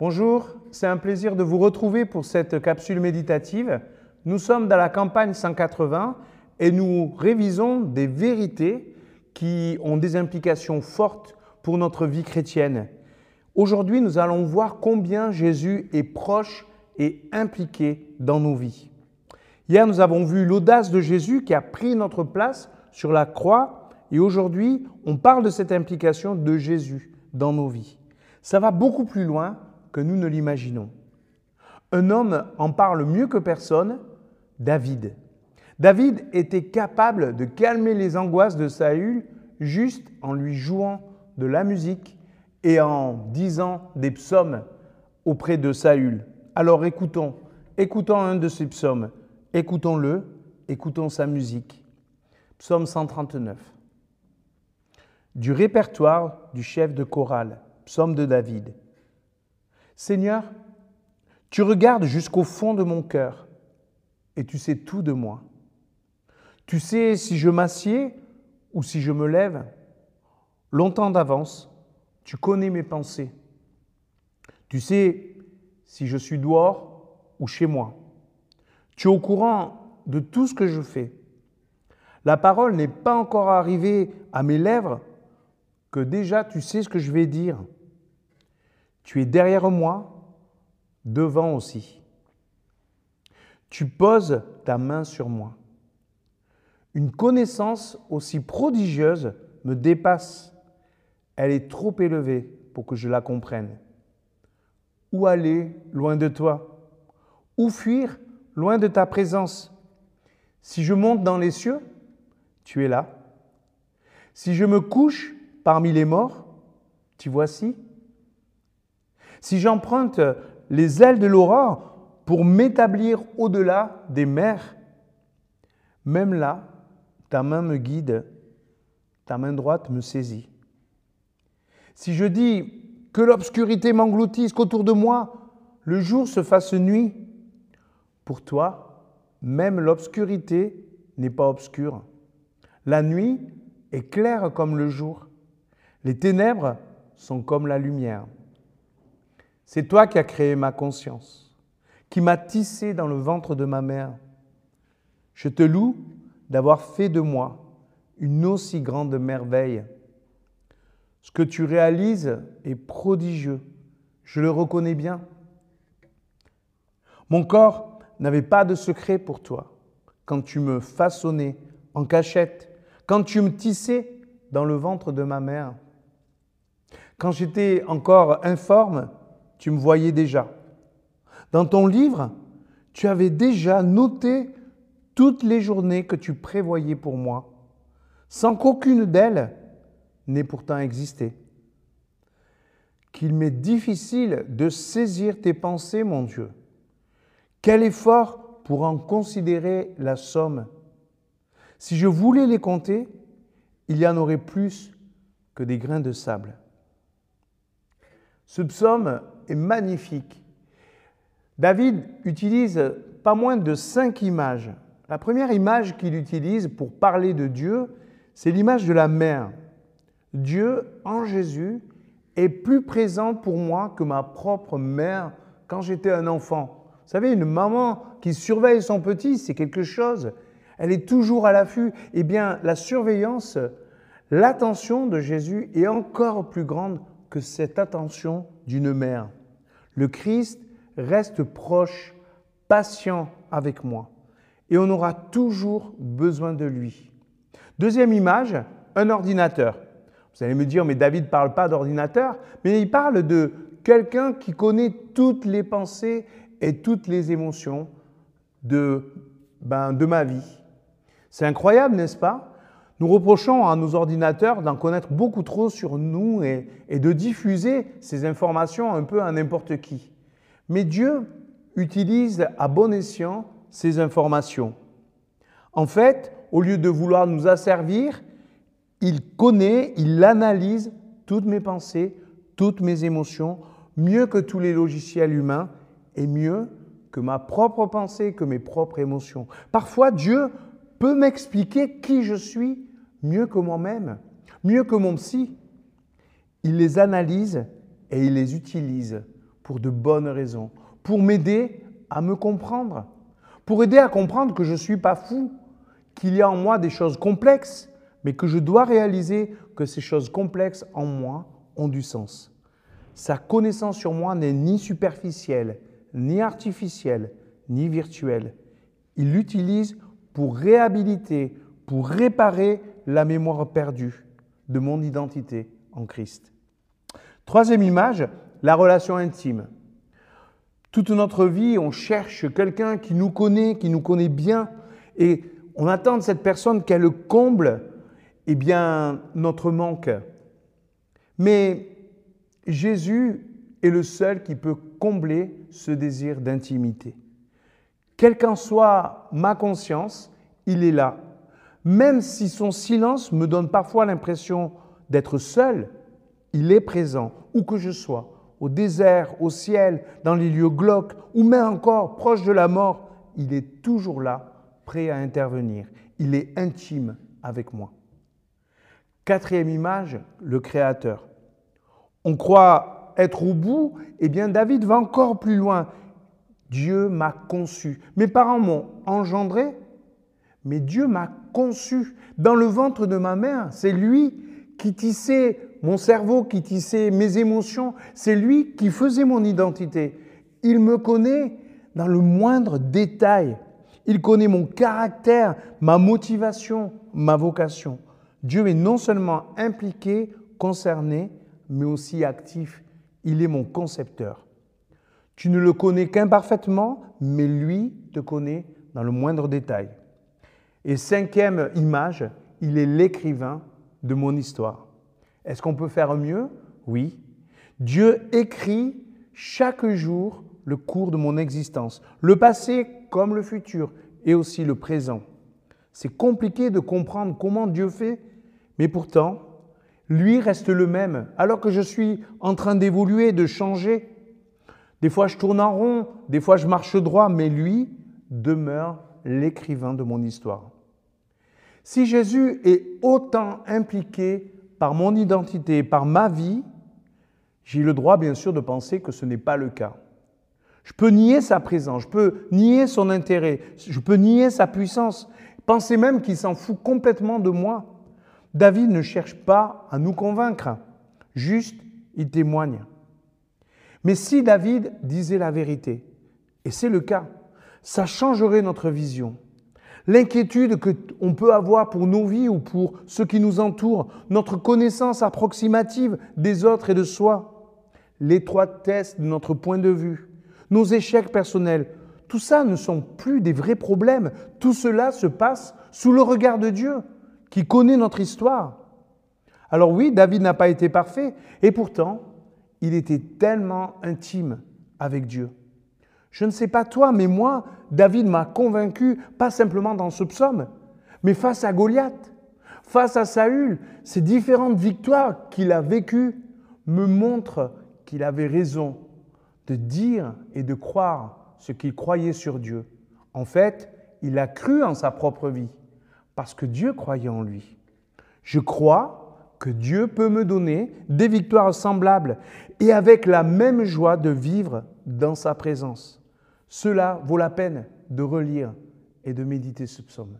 Bonjour, c'est un plaisir de vous retrouver pour cette capsule méditative. Nous sommes dans la campagne 180 et nous révisons des vérités qui ont des implications fortes pour notre vie chrétienne. Aujourd'hui, nous allons voir combien Jésus est proche et impliqué dans nos vies. Hier, nous avons vu l'audace de Jésus qui a pris notre place sur la croix et aujourd'hui, on parle de cette implication de Jésus dans nos vies. Ça va beaucoup plus loin que nous ne l'imaginons. Un homme en parle mieux que personne, David. David était capable de calmer les angoisses de Saül juste en lui jouant de la musique et en disant des psaumes auprès de Saül. Alors écoutons, écoutons un de ces psaumes, écoutons-le, écoutons sa musique. Psaume 139. Du répertoire du chef de chorale, psaume de David. Seigneur, tu regardes jusqu'au fond de mon cœur et tu sais tout de moi. Tu sais si je m'assieds ou si je me lève. Longtemps d'avance, tu connais mes pensées. Tu sais si je suis dehors ou chez moi. Tu es au courant de tout ce que je fais. La parole n'est pas encore arrivée à mes lèvres que déjà tu sais ce que je vais dire. Tu es derrière moi, devant aussi. Tu poses ta main sur moi. Une connaissance aussi prodigieuse me dépasse. Elle est trop élevée pour que je la comprenne. Où aller loin de toi? Où fuir loin de ta présence? Si je monte dans les cieux, tu es là. Si je me couche parmi les morts, tu voici. Si j'emprunte les ailes de l'aurore pour m'établir au-delà des mers, même là, ta main me guide, ta main droite me saisit. Si je dis que l'obscurité m'engloutisse, qu'autour de moi le jour se fasse nuit, pour toi, même l'obscurité n'est pas obscure. La nuit est claire comme le jour. Les ténèbres sont comme la lumière. C'est toi qui as créé ma conscience, qui m'as tissé dans le ventre de ma mère. Je te loue d'avoir fait de moi une aussi grande merveille. Ce que tu réalises est prodigieux, je le reconnais bien. Mon corps n'avait pas de secret pour toi quand tu me façonnais en cachette, quand tu me tissais dans le ventre de ma mère. Quand j'étais encore informe, tu me voyais déjà. Dans ton livre, tu avais déjà noté toutes les journées que tu prévoyais pour moi, sans qu'aucune d'elles n'ait pourtant existé. Qu'il m'est difficile de saisir tes pensées, mon Dieu. Quel effort pour en considérer la somme. Si je voulais les compter, il y en aurait plus que des grains de sable. Ce psaume magnifique. David utilise pas moins de cinq images la première image qu'il utilise pour parler de Dieu, c'est l'image de la mère. Dieu, en Jésus, est plus présent pour moi que ma propre mère quand j'étais un enfant. Vous savez, une maman qui surveille son petit, c'est quelque chose. Elle est toujours à l'affût. Eh bien, la surveillance, l'attention de Jésus est encore plus grande que cette attention d'une mère. Le Christ reste proche, patient avec moi et on aura toujours besoin de lui. Deuxième image, un ordinateur. Vous allez me dire, mais David ne parle pas d'ordinateur, mais il parle de quelqu'un qui connaît toutes les pensées et toutes les émotions de, ben, de ma vie. C'est incroyable, n'est-ce pas? Nous reprochons à nos ordinateurs d'en connaître beaucoup trop sur nous et, de diffuser ces informations un peu à n'importe qui. Mais Dieu utilise à bon escient ces informations. En fait, au lieu de vouloir nous asservir, il connaît, il analyse toutes mes pensées, toutes mes émotions, mieux que tous les logiciels humains et mieux que ma propre pensée, que mes propres émotions. Parfois, Dieu peut m'expliquer qui je suis mieux que moi-même, mieux que mon psy. Il les analyse et il les utilise pour de bonnes raisons, pour m'aider à me comprendre, pour aider à comprendre que je ne suis pas fou, qu'il y a en moi des choses complexes, mais que je dois réaliser que ces choses complexes en moi ont du sens. Sa connaissance sur moi n'est ni superficielle, ni artificielle, ni virtuelle. Il l'utilise pour réhabiliter, pour réparer la mémoire perdue de mon identité en Christ. Troisième image, la relation intime. Toute notre vie, on cherche quelqu'un qui nous connaît, qui nous connaît bien, et on attend de cette personne qu'elle comble eh bien, notre manque. Mais Jésus est le seul qui peut combler ce désir d'intimité. Quelle qu'en soit ma conscience, il est là. Même si son silence me donne parfois l'impression d'être seul, il est présent, où que je sois, au désert, au ciel, dans les lieux glauques, ou même encore proche de la mort, il est toujours là, prêt à intervenir. Il est intime avec moi. Quatrième image, le Créateur. On croit être au bout, eh bien David va encore plus loin. Dieu m'a conçu. Mes parents m'ont engendré, mais Dieu m'a conçu. Dans le ventre de ma mère, c'est lui qui tissait mon cerveau, qui tissait mes émotions. C'est lui qui faisait mon identité. Il me connaît dans le moindre détail. Il connaît mon caractère, ma motivation, ma vocation. Dieu est non seulement impliqué, concerné, mais aussi actif. Il est mon concepteur. Tu ne le connais qu'imparfaitement, mais lui te connaît dans le moindre détail. Et cinquième image, il est l'écrivain de mon histoire. Est-ce qu'on peut faire mieux? Oui. Dieu écrit chaque jour le cours de mon existence, le passé comme le futur et aussi le présent. C'est compliqué de comprendre comment Dieu fait, mais pourtant, lui reste le même, alors que je suis en train d'évoluer, de changer. Des fois, je tourne en rond, des fois, je marche droit, mais lui demeure l'écrivain de mon histoire. Si Jésus est autant impliqué par mon identité, par ma vie, j'ai le droit, bien sûr, de penser que ce n'est pas le cas. Je peux nier sa présence, je peux nier son intérêt, je peux nier sa puissance, penser même qu'il s'en fout complètement de moi. David ne cherche pas à nous convaincre, juste il témoigne. Mais si David disait la vérité, et c'est le cas, ça changerait notre vision. L'inquiétude que on peut avoir pour nos vies ou pour ceux qui nous entourent, notre connaissance approximative des autres et de soi, l'étroitesse de notre point de vue, nos échecs personnels, tout ça ne sont plus des vrais problèmes. Tout cela se passe sous le regard de Dieu, qui connaît notre histoire. Alors oui, David n'a pas été parfait, et pourtant, il était tellement intime avec Dieu. Je ne sais pas toi, mais moi, David m'a convaincu, pas simplement dans ce psaume, mais face à Goliath, face à Saül, ces différentes victoires qu'il a vécues me montrent qu'il avait raison de dire et de croire ce qu'il croyait sur Dieu. En fait, il a cru en sa propre vie, parce que Dieu croyait en lui. Je crois que Dieu peut me donner des victoires semblables et avec la même joie de vivre dans sa présence. Cela vaut la peine de relire et de méditer ce psaume.